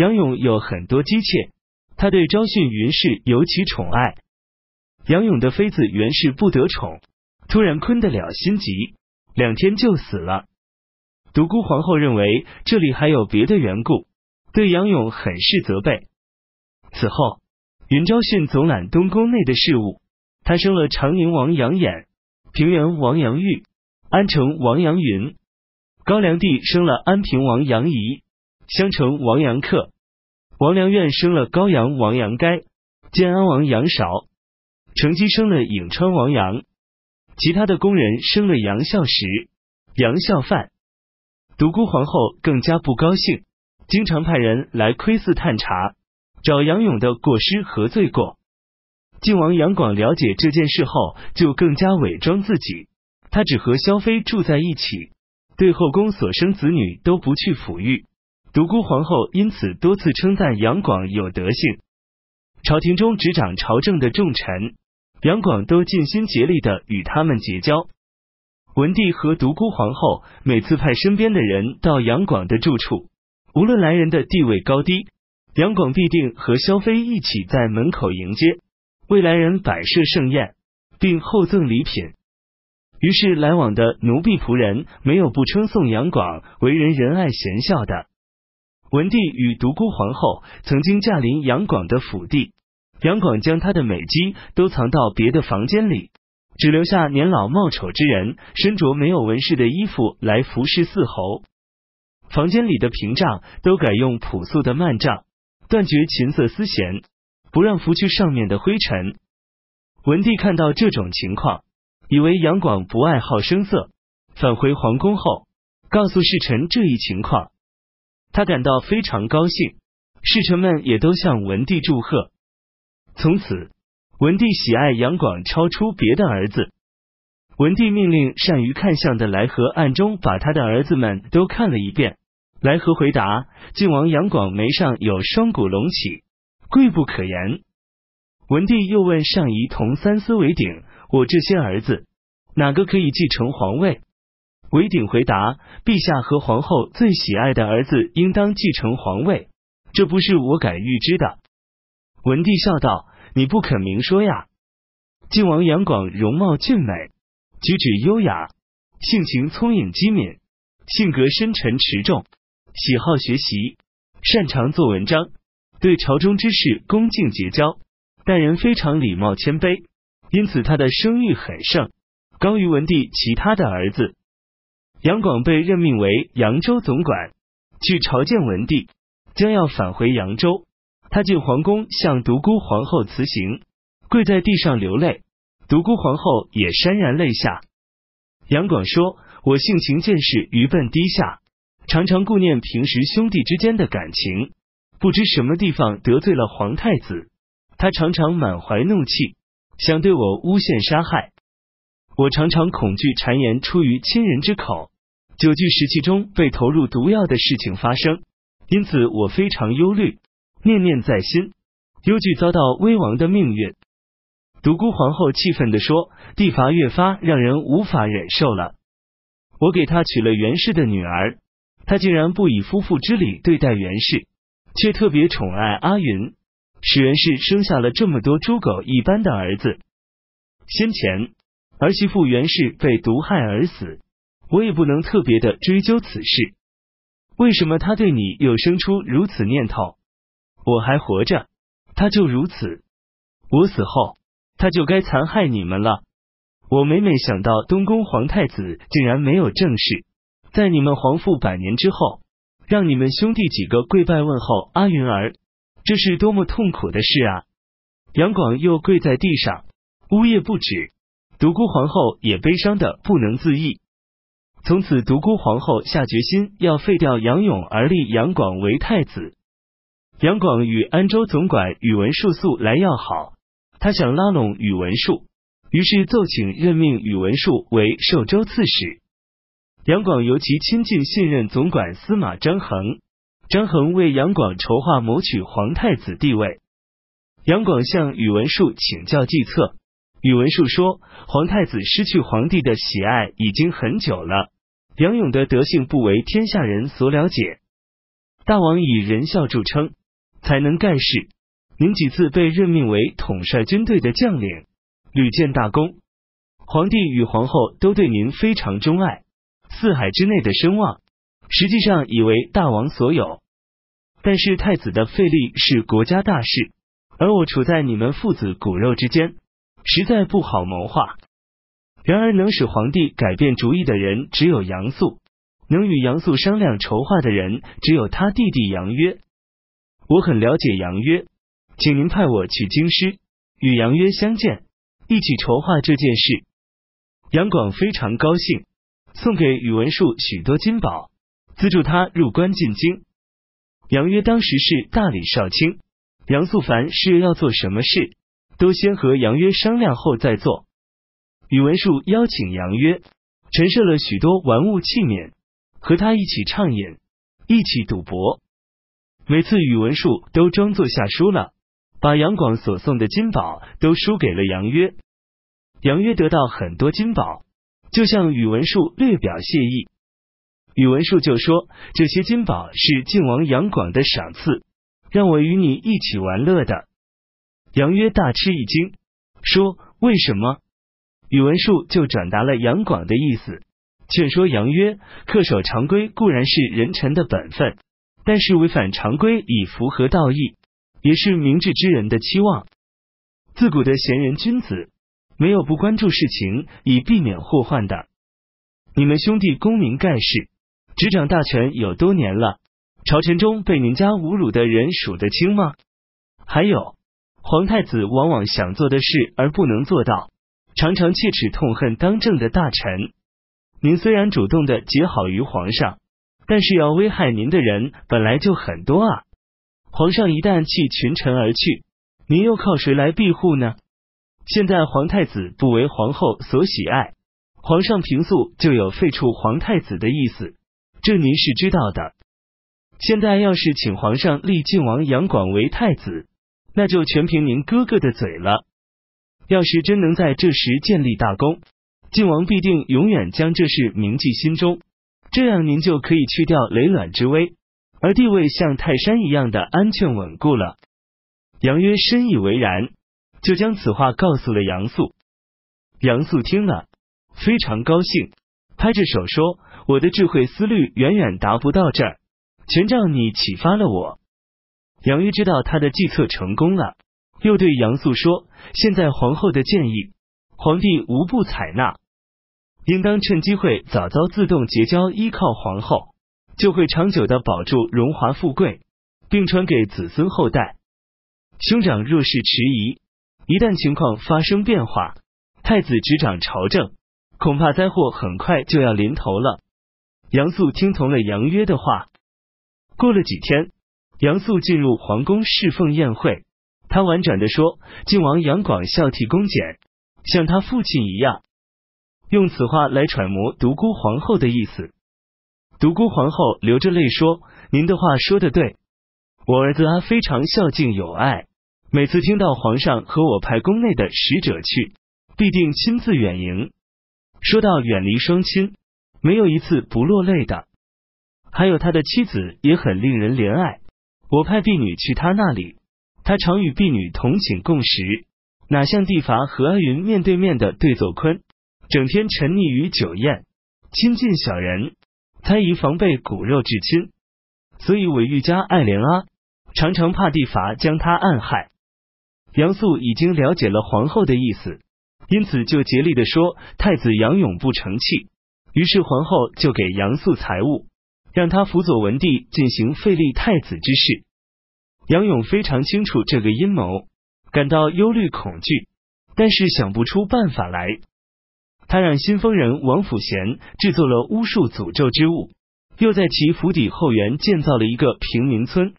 杨勇有很多姬妾，他对昭训云氏尤其宠爱。杨勇的妃子袁氏不得宠，突然困得了心急，两天就死了。独孤皇后认为这里还有别的缘故，对杨勇很是责备。此后，云昭训总揽东宫内的事务，他生了长宁王杨衍、平原王杨玉、安城王杨云。高梁帝生了安平王杨仪、襄城王杨克，王良院生了高阳王杨该、建安王杨韶，成基生了颍川王杨，其他的宫人生了杨孝时、杨孝范。独孤皇后更加不高兴，经常派人来窥伺探查，找杨勇的过失和罪过。晋王杨广了解这件事后，就更加伪装自己，他只和萧妃住在一起。对后宫所生子女都不去抚育，独孤皇后因此多次称赞杨广有德性。朝廷中执掌朝政的重臣，杨广都尽心竭力的与他们结交。文帝和独孤皇后每次派身边的人到杨广的住处，无论来人的地位高低，杨广必定和萧妃一起在门口迎接，为来人摆设盛宴，并厚赠礼品。于是，来往的奴婢仆人没有不称颂杨广为人仁爱贤孝的。文帝与独孤皇后曾经驾临杨广的府邸，杨广将他的美姬都藏到别的房间里，只留下年老貌丑之人身着没有纹饰的衣服来服侍四侯。房间里的屏障都改用朴素的幔帐，断绝琴瑟丝弦，不让拂去上面的灰尘。文帝看到这种情况。以为杨广不爱好声色，返回皇宫后，告诉侍臣这一情况，他感到非常高兴，侍臣们也都向文帝祝贺。从此，文帝喜爱杨广超出别的儿子。文帝命令善于看相的来和暗中把他的儿子们都看了一遍。来和回答：晋王杨广眉上有双股隆起，贵不可言。文帝又问上仪同三司为鼎。我这些儿子，哪个可以继承皇位？韦鼎回答：陛下和皇后最喜爱的儿子应当继承皇位，这不是我敢预知的。文帝笑道：你不肯明说呀？晋王杨广容貌俊美，举止优雅，性情聪颖机敏，性格深沉持重，喜好学习，擅长做文章，对朝中之事恭敬结交，待人非常礼貌谦卑。因此，他的声誉很盛，高于文帝其他的儿子。杨广被任命为扬州总管，去朝见文帝，将要返回扬州。他进皇宫向独孤皇后辞行，跪在地上流泪。独孤皇后也潸然泪下。杨广说：“我性情见识愚笨低下，常常顾念平时兄弟之间的感情，不知什么地方得罪了皇太子，他常常满怀怒气。”想对我诬陷杀害，我常常恐惧谗言出于亲人之口，久惧食气中被投入毒药的事情发生，因此我非常忧虑，念念在心，忧惧遭到危亡的命运。独孤皇后气愤地说：“帝罚越发让人无法忍受了。我给他娶了袁氏的女儿，他竟然不以夫妇之礼对待袁氏，却特别宠爱阿云。”使袁氏生下了这么多猪狗一般的儿子。先前儿媳妇袁氏被毒害而死，我也不能特别的追究此事。为什么他对你又生出如此念头？我还活着，他就如此；我死后，他就该残害你们了。我每每想到东宫皇太子竟然没有正事，在你们皇父百年之后，让你们兄弟几个跪拜问候阿云儿。这是多么痛苦的事啊！杨广又跪在地上，呜咽不止。独孤皇后也悲伤的不能自抑。从此，独孤皇后下决心要废掉杨勇，而立杨广为太子。杨广与安州总管宇文述素来要好，他想拉拢宇文述，于是奏请任命宇文述为寿州刺史。杨广尤其亲近信任总管司马张衡。张衡为杨广筹划谋取皇太子地位，杨广向宇文述请教计策。宇文述说，皇太子失去皇帝的喜爱已经很久了，杨勇的德性不为天下人所了解。大王以仁孝著称，才能盖世。您几次被任命为统帅军队的将领，屡建大功。皇帝与皇后都对您非常钟爱，四海之内的声望，实际上已为大王所有。但是太子的废立是国家大事，而我处在你们父子骨肉之间，实在不好谋划。然而，能使皇帝改变主意的人只有杨素，能与杨素商量筹划的人只有他弟弟杨约。我很了解杨约，请您派我去京师与杨约相见，一起筹划这件事。杨广非常高兴，送给宇文述许多金宝，资助他入关进京。杨约当时是大理少卿，杨素凡是要做什么事，都先和杨约商量后再做。宇文述邀请杨约，陈设了许多玩物器皿，和他一起畅饮，一起赌博。每次宇文述都装作下输了，把杨广所送的金宝都输给了杨约。杨约得到很多金宝，就向宇文述略表谢意。宇文述就说：“这些金宝是晋王杨广的赏赐，让我与你一起玩乐的。”杨约大吃一惊，说：“为什么？”宇文述就转达了杨广的意思，劝说杨约恪守常规固然是人臣的本分，但是违反常规以符合道义，也是明智之人的期望。自古的贤人君子，没有不关注事情以避免祸患的。你们兄弟功名盖世，执掌大权有多年了，朝臣中被您家侮辱的人数得清吗？还有，皇太子往往想做的事而不能做到。常常切齿痛恨当政的大臣。您虽然主动的结好于皇上，但是要危害您的人本来就很多啊。皇上一旦弃群臣而去，您又靠谁来庇护呢？现在皇太子不为皇后所喜爱，皇上平素就有废黜皇太子的意思，这您是知道的。现在要是请皇上立晋王杨广为太子，那就全凭您哥哥的嘴了。要是真能在这时建立大功，晋王必定永远将这事铭记心中，这样您就可以去掉雷卵之危，而地位像泰山一样的安全稳固了。杨约深以为然，就将此话告诉了杨素。杨素听了非常高兴，拍着手说：“我的智慧思虑远远达不到这儿，全仗你启发了我。”杨约知道他的计策成功了。又对杨素说：“现在皇后的建议，皇帝无不采纳，应当趁机会早早自动结交，依靠皇后，就会长久的保住荣华富贵，并传给子孙后代。兄长若是迟疑，一旦情况发生变化，太子执掌朝政，恐怕灾祸很快就要临头了。”杨素听从了杨约的话。过了几天，杨素进入皇宫侍奉宴会。他婉转的说：“晋王杨广孝悌恭俭，像他父亲一样。”用此话来揣摩独孤皇后的意思。独孤皇后流着泪说：“您的话说的对，我儿子啊非常孝敬有爱，每次听到皇上和我派宫内的使者去，必定亲自远迎。说到远离双亲，没有一次不落泪的。还有他的妻子也很令人怜爱，我派婢女去他那里。”他常与婢女同寝共食，哪像帝伐和阿云面对面的对奏坤，整天沉溺于酒宴，亲近小人，猜疑防备骨肉至亲，所以韦玉家爱怜阿，常常怕帝伐将他暗害。杨素已经了解了皇后的意思，因此就竭力的说太子杨勇不成器，于是皇后就给杨素财物，让他辅佐文帝进行废立太子之事。杨勇非常清楚这个阴谋，感到忧虑恐惧，但是想不出办法来。他让新丰人王辅贤制作了巫术诅咒之物，又在其府邸后园建造了一个平民村。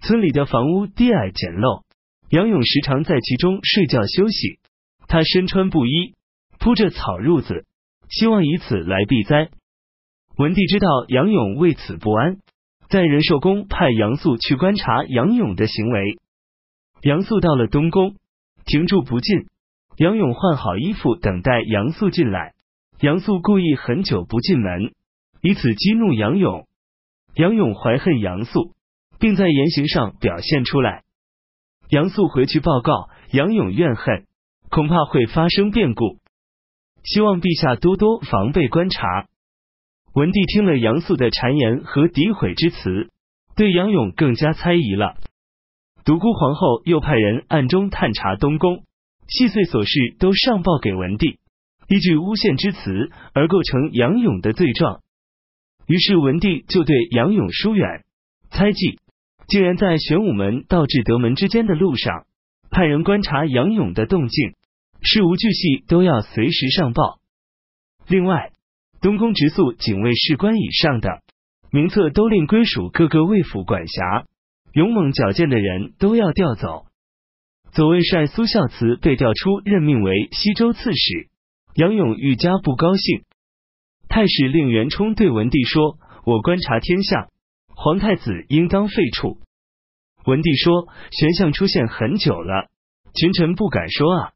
村里的房屋低矮简陋，杨勇时常在其中睡觉休息。他身穿布衣，铺着草褥子，希望以此来避灾。文帝知道杨勇为此不安。在仁寿宫派杨素去观察杨勇的行为。杨素到了东宫，停住不进。杨勇换好衣服，等待杨素进来。杨素故意很久不进门，以此激怒杨勇。杨勇怀恨杨素，并在言行上表现出来。杨素回去报告，杨勇怨恨，恐怕会发生变故，希望陛下多多防备观察。文帝听了杨素的谗言和诋毁之词，对杨勇更加猜疑了。独孤皇后又派人暗中探查东宫，细碎琐事都上报给文帝，依据诬陷之词而构成杨勇的罪状。于是文帝就对杨勇疏远，猜忌，竟然在玄武门到至德门之间的路上，派人观察杨勇的动静，事无巨细都要随时上报。另外，东宫直宿警卫士官以上的名册都令归属各个卫府管辖。勇猛矫健的人都要调走。左卫帅苏孝慈被调出，任命为西州刺史。杨勇愈加不高兴。太史令袁冲对文帝说：“我观察天下，皇太子应当废黜。”文帝说：“玄象出现很久了，群臣不敢说啊。”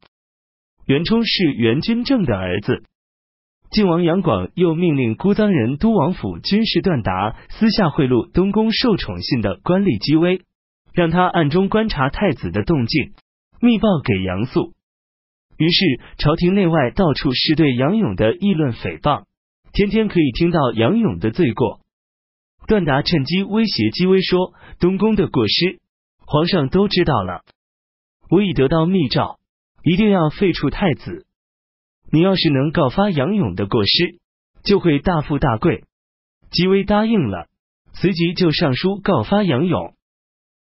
袁冲是袁君正的儿子。晋王杨广又命令姑臧人都王府军事段达私下贿赂东宫受宠信的官吏姬微，让他暗中观察太子的动静，密报给杨素。于是朝廷内外到处是对杨勇的议论诽谤，天天可以听到杨勇的罪过。段达趁机威胁姬微说：“东宫的过失，皇上都知道了，我已得到密诏，一定要废黜太子。”你要是能告发杨勇的过失，就会大富大贵。吉威答应了，随即就上书告发杨勇。